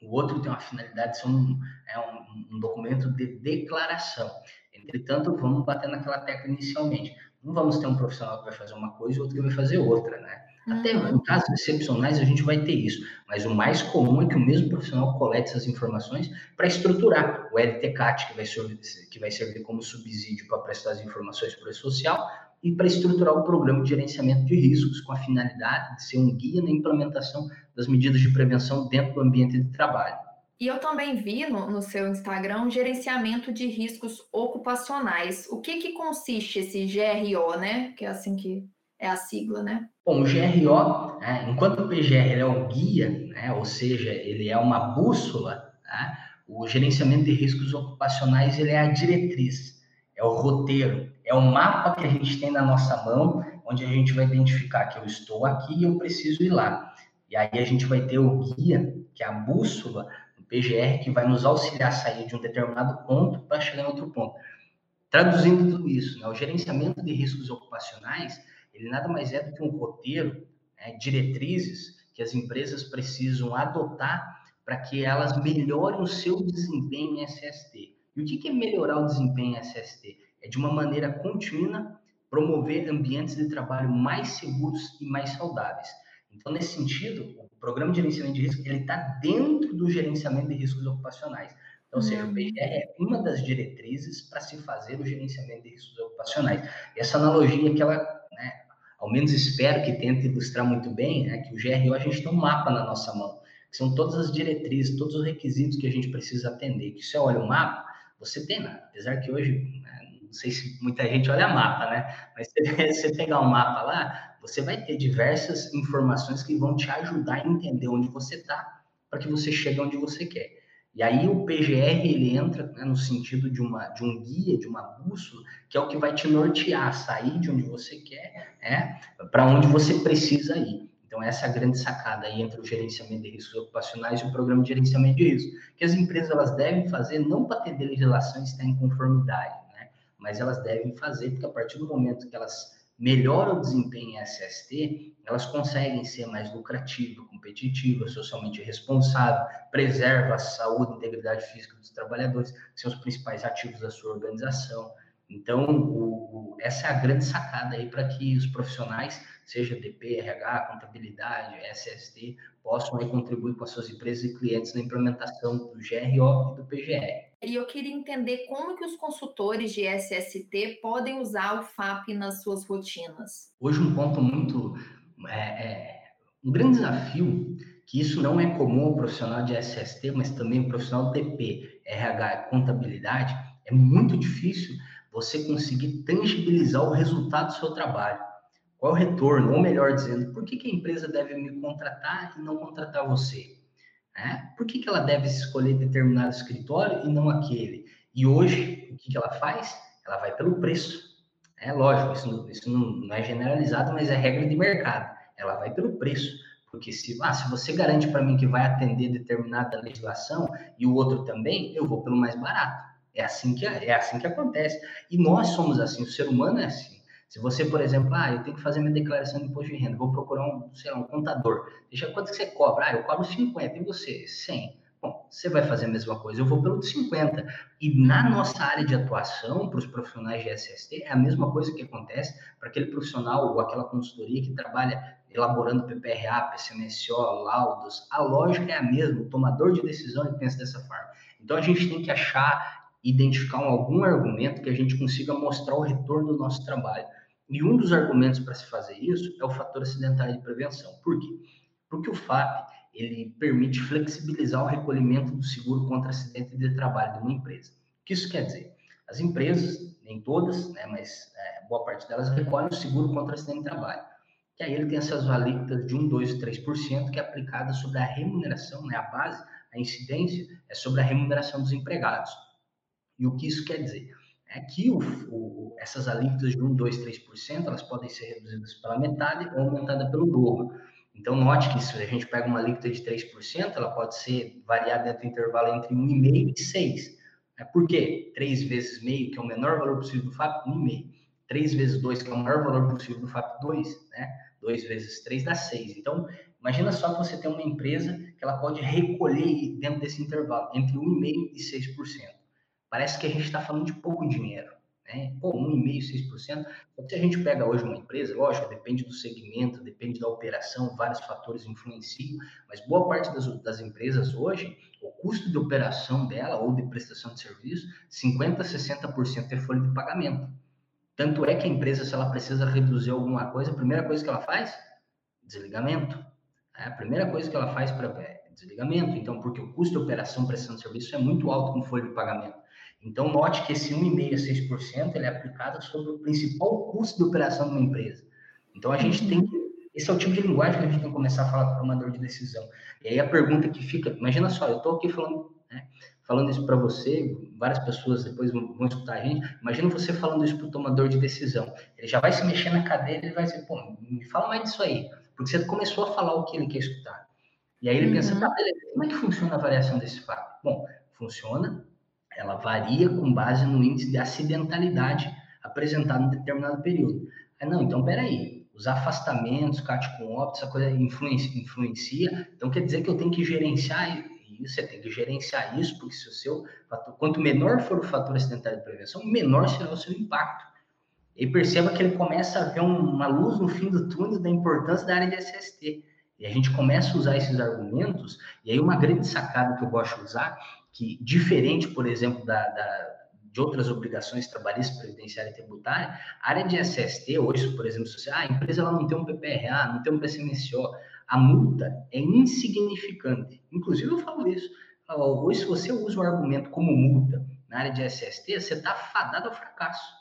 o outro tem uma finalidade de ser um, é um, um documento de declaração. Entretanto, vamos bater naquela tecla inicialmente. Não vamos ter um profissional que vai fazer uma coisa e outro que vai fazer outra, né? Até uhum. em casos excepcionais a gente vai ter isso, mas o mais comum é que o mesmo profissional colete essas informações para estruturar o LTCAT, que vai, servir, que vai servir como subsídio para prestar as informações para o social, e para estruturar o programa de gerenciamento de riscos com a finalidade de ser um guia na implementação das medidas de prevenção dentro do ambiente de trabalho.
E eu também vi no, no seu Instagram gerenciamento de riscos ocupacionais. O que, que consiste esse GRO, né? Que é assim que é a sigla, né?
Bom, o GRO, né, enquanto o PGR é o guia, né, ou seja, ele é uma bússola, né, o gerenciamento de riscos ocupacionais ele é a diretriz, é o roteiro, é o mapa que a gente tem na nossa mão, onde a gente vai identificar que eu estou aqui e eu preciso ir lá. E aí a gente vai ter o guia, que é a bússola do PGR, que vai nos auxiliar a sair de um determinado ponto para chegar em outro ponto. Traduzindo tudo isso, né, o gerenciamento de riscos ocupacionais ele nada mais é do que um roteiro, né, diretrizes que as empresas precisam adotar para que elas melhorem o seu desempenho em SST. E o que é melhorar o desempenho em SST? É de uma maneira contínua promover ambientes de trabalho mais seguros e mais saudáveis. Então, nesse sentido, o programa de gerenciamento de risco ele está dentro do gerenciamento de riscos ocupacionais. Então, ou seja, o PGR é uma das diretrizes para se fazer o gerenciamento de riscos ocupacionais. E essa analogia que ela ao menos espero que tente ilustrar muito bem, é que o GRO a gente tem um mapa na nossa mão, que são todas as diretrizes, todos os requisitos que a gente precisa atender. Que você olha o mapa, você tem, apesar que hoje, né, não sei se muita gente olha mapa, né? Mas se você pegar o um mapa lá, você vai ter diversas informações que vão te ajudar a entender onde você está, para que você chegue onde você quer. E aí o PGR ele entra né, no sentido de, uma, de um guia, de uma bússola, que é o que vai te nortear, sair de onde você quer, né, para onde você precisa ir. Então essa é a grande sacada aí entre o gerenciamento de riscos ocupacionais e o programa de gerenciamento de riscos, que as empresas elas devem fazer não para ter legislação e estar em conformidade, né, mas elas devem fazer porque a partir do momento que elas melhoram o desempenho em SST, elas conseguem ser mais lucrativas, competitivas, socialmente responsáveis, preserva a saúde e integridade física dos trabalhadores, que são os principais ativos da sua organização. Então, o, o, essa é a grande sacada aí para que os profissionais, seja DP, RH, contabilidade, SST, possam aí contribuir com as suas empresas e clientes na implementação do GRO e do PGR.
E eu queria entender como que os consultores de SST podem usar o FAP nas suas rotinas.
Hoje um ponto muito é, é, um grande desafio, que isso não é comum ao profissional de SST, mas também o profissional DP, RH, contabilidade, é muito difícil você conseguir tangibilizar o resultado do seu trabalho. Qual é o retorno? Ou melhor dizendo, por que, que a empresa deve me contratar e não contratar você? É? Por que, que ela deve escolher determinado escritório e não aquele? E hoje, o que, que ela faz? Ela vai pelo preço. É lógico, isso, isso não, não é generalizado, mas é regra de mercado ela vai pelo preço. Porque se, ah, se você garante para mim que vai atender determinada legislação e o outro também, eu vou pelo mais barato. É assim que, é assim que acontece. E nós somos assim, o ser humano é assim. Se você, por exemplo, ah, eu tenho que fazer minha declaração de imposto de renda, vou procurar um, sei lá, um contador. Deixa quanto que você cobra? Ah, eu cobro 50, e você? 100. Bom, você vai fazer a mesma coisa, eu vou pelo de 50. E na nossa área de atuação, para os profissionais de SST, é a mesma coisa que acontece para aquele profissional ou aquela consultoria que trabalha elaborando PPRA, PCMSO, laudos. A lógica é a mesma, o tomador de decisão pensa dessa forma. Então a gente tem que achar, identificar algum argumento que a gente consiga mostrar o retorno do nosso trabalho. E um dos argumentos para se fazer isso é o fator acidentário de prevenção. Por quê? Porque o FAP ele permite flexibilizar o recolhimento do seguro contra acidente de trabalho de uma empresa. O que isso quer dizer? As empresas, nem todas, né, mas é, boa parte delas recolhem o seguro contra acidente de trabalho. Que aí ele tem essas alíquotas de 1, 2, 3%, que é aplicada sobre a remuneração, né, a base, a incidência é sobre a remuneração dos empregados. E o que isso quer dizer? Aqui, o, o, essas alíquotas de 1, 2, 3%, elas podem ser reduzidas pela metade ou aumentadas pelo dobro. Então, note que se a gente pega uma alíquota de 3%, ela pode ser variada dentro do intervalo entre 1,5% e 6%. É, por quê? 3 vezes meio, que é o menor valor possível do FAP, 1,5%. 3 vezes 2, que é o maior valor possível do FAP, 2. Né? 2 vezes 3 dá 6. Então, imagina só que você tem uma empresa que ela pode recolher dentro desse intervalo, entre 1,5% e 6%. Parece que a gente está falando de pouco dinheiro né? Pô, 1,5%, 6%. Então, se a gente pega hoje uma empresa, lógico, depende do segmento, depende da operação, vários fatores influenciam, mas boa parte das, das empresas hoje, o custo de operação dela ou de prestação de serviço, 50%, 60% é folha de pagamento. Tanto é que a empresa, se ela precisa reduzir alguma coisa, a primeira coisa que ela faz, desligamento. É a primeira coisa que ela faz para é desligamento. Então, porque o custo de operação, prestação de serviço é muito alto com folha de pagamento. Então, note que esse 1,5% a 6% ele é aplicado sobre o principal custo de operação de uma empresa. Então, a gente tem que. Esse é o tipo de linguagem que a gente tem que começar a falar com o tomador de decisão. E aí a pergunta que fica: imagina só, eu estou aqui falando, né, falando isso para você, várias pessoas depois vão, escutar a gente. Imagina você falando isso para o tomador de decisão. Ele já vai se mexer na cadeira, ele vai dizer: pô, me fala mais disso aí. Porque você começou a falar o que ele quer escutar. E aí ele uhum. pensa: tá, beleza, como é que funciona a avaliação desse fato? Bom, funciona ela varia com base no índice de acidentalidade apresentado em determinado período. Aí, não, então peraí, os afastamentos, CAT com óbito, essa coisa influencia, influencia, então quer dizer que eu tenho que gerenciar isso, você tem que gerenciar isso, porque se o seu fator, quanto menor for o fator acidental de prevenção, menor será o seu impacto. E perceba que ele começa a ver uma luz no fim do túnel da importância da área de SST. E a gente começa a usar esses argumentos, e aí uma grande sacada que eu gosto de usar que, diferente, por exemplo, da, da de outras obrigações trabalhistas, previdenciária e tributária, a área de SST, hoje, por exemplo, se você, ah, a empresa ela não tem um PPRA, não tem um PCMSO, a multa é insignificante. Inclusive, eu falo isso. Hoje, se você usa o argumento como multa na área de SST, você está fadado ao fracasso.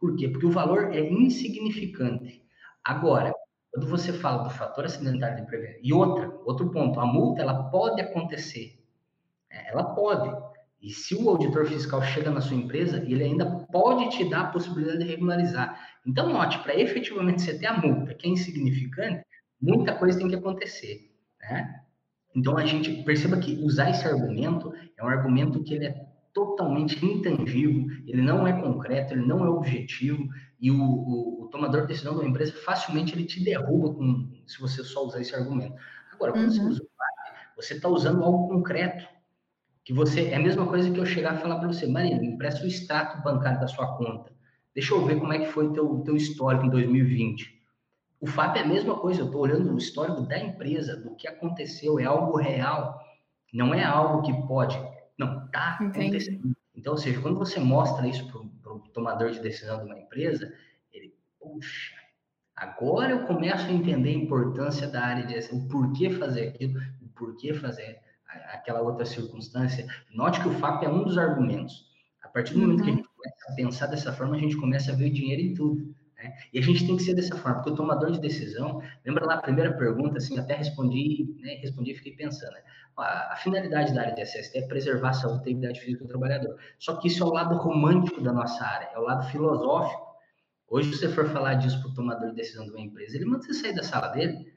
Por quê? Porque o valor é insignificante. Agora, quando você fala do fator acidental de prevenção, e outra, outro ponto, a multa ela pode acontecer, ela pode. E se o auditor fiscal chega na sua empresa, ele ainda pode te dar a possibilidade de regularizar. Então, note, para efetivamente você ter a multa, que é insignificante, muita coisa tem que acontecer. Né? Então, a gente perceba que usar esse argumento é um argumento que ele é totalmente intangível, ele não é concreto, ele não é objetivo, e o, o, o tomador de decisão de uma empresa facilmente ele te derruba com, se você só usar esse argumento. Agora, quando uhum. você usa o você está usando algo concreto, que você é a mesma coisa que eu chegar e falar para você, Marina, me empresta o extrato bancário da sua conta. Deixa eu ver como é que foi o teu, teu histórico em 2020. O fato é a mesma coisa, eu estou olhando o histórico da empresa, do que aconteceu, é algo real, não é algo que pode. Não, está acontecendo. Então, ou seja, quando você mostra isso para o tomador de decisão de uma empresa, ele, puxa, agora eu começo a entender a importância da área de o porquê fazer aquilo, o porquê fazer aquela outra circunstância. Note que o fato é um dos argumentos. A partir do momento uhum. que a uhum. gente começa a pensar dessa forma, a gente começa a ver o dinheiro em tudo. Né? E a gente tem que ser dessa forma, porque o tomador de decisão, lembra lá a primeira pergunta, assim, até respondi, né, respondi e fiquei pensando, né? a, a, finalidade da área de SST é preservar a saúde e integridade física do trabalhador. Só que isso é o lado romântico da nossa área, é o lado filosófico. Hoje, se você for falar disso para o tomador de decisão de uma empresa, ele manda você sair da sala dele,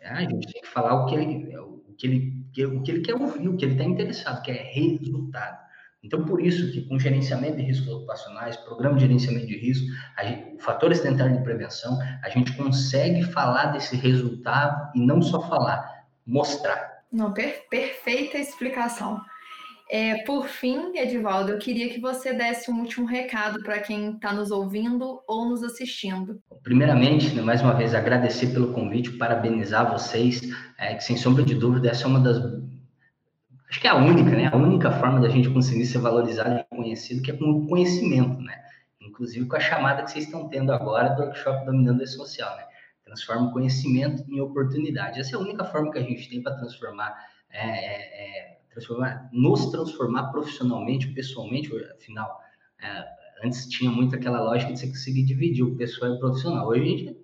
a gente tem que falar o que ele, o que ele o que ele quer ouvir, o que ele está interessado, que é resultado. Então, por isso que com gerenciamento de riscos ocupacionais, programa de gerenciamento de risco, gente, fatores de prevenção, a gente consegue falar desse resultado e não só falar, mostrar.
Não, per perfeita explicação. É, por fim, Edivaldo, eu queria que você desse um último recado para quem está nos ouvindo ou nos assistindo.
Primeiramente, né, mais uma vez, agradecer pelo convite, parabenizar vocês, é, que sem sombra de dúvida, essa é uma das. Acho que é a única, né? A única forma da gente conseguir ser valorizado e reconhecido, que é com o conhecimento, né? Inclusive com a chamada que vocês estão tendo agora do workshop Dominando a Social, né? Transforma o conhecimento em oportunidade. Essa é a única forma que a gente tem para transformar é, é, é transformar, nos transformar profissionalmente, pessoalmente, afinal, é, antes tinha muito aquela lógica de você conseguir dividir o pessoal e o profissional. Hoje, gente,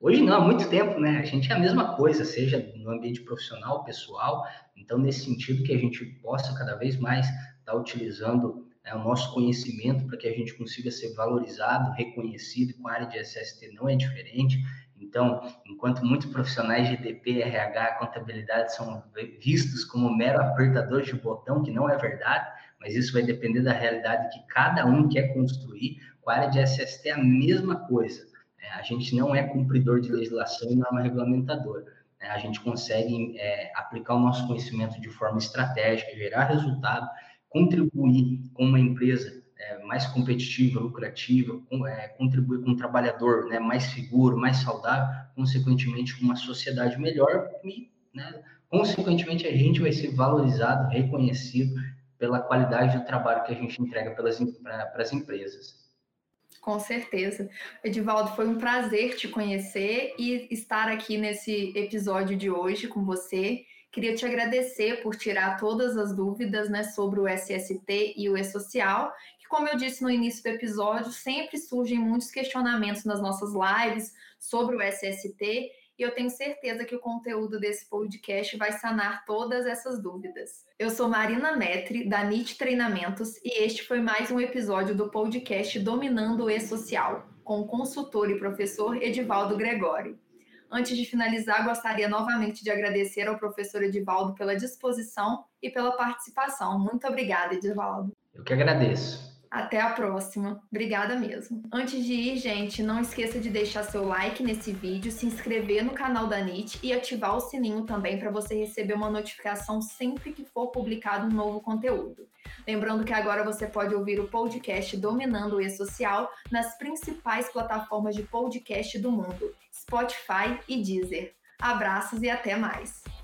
hoje não, há muito tempo, né? A gente é a mesma coisa, seja no ambiente profissional, pessoal. Então, nesse sentido, que a gente possa cada vez mais estar tá utilizando né, o nosso conhecimento para que a gente consiga ser valorizado, reconhecido, com a área de SST não é diferente. Então, enquanto muitos profissionais de DP, RH, contabilidade são vistos como mero apertadores de botão, que não é verdade, mas isso vai depender da realidade que cada um quer construir, com a área de SST é a mesma coisa. Né? A gente não é cumpridor de legislação e norma regulamentadora. Né? A gente consegue é, aplicar o nosso conhecimento de forma estratégica, gerar resultado, contribuir com uma empresa é, mais competitiva, lucrativa, com, é, contribuir com um trabalhador né, mais seguro, mais saudável, consequentemente com uma sociedade melhor e, né, consequentemente, a gente vai ser valorizado, reconhecido pela qualidade do trabalho que a gente entrega para as empresas.
Com certeza. Edivaldo, foi um prazer te conhecer e estar aqui nesse episódio de hoje com você. Queria te agradecer por tirar todas as dúvidas né, sobre o SST e o E-Social, que, como eu disse no início do episódio, sempre surgem muitos questionamentos nas nossas lives sobre o SST e eu tenho certeza que o conteúdo desse podcast vai sanar todas essas dúvidas. Eu sou Marina Metri, da NIT Treinamentos, e este foi mais um episódio do podcast Dominando o E-Social, com o consultor e professor Edivaldo Gregório. Antes de finalizar, gostaria novamente de agradecer ao professor Edivaldo pela disposição e pela participação. Muito obrigada, Edivaldo.
Eu que agradeço.
Até a próxima. Obrigada mesmo. Antes de ir, gente, não esqueça de deixar seu like nesse vídeo, se inscrever no canal da NIT e ativar o sininho também para você receber uma notificação sempre que for publicado um novo conteúdo. Lembrando que agora você pode ouvir o podcast Dominando o E-Social nas principais plataformas de podcast do mundo, Spotify e Deezer. Abraços e até mais!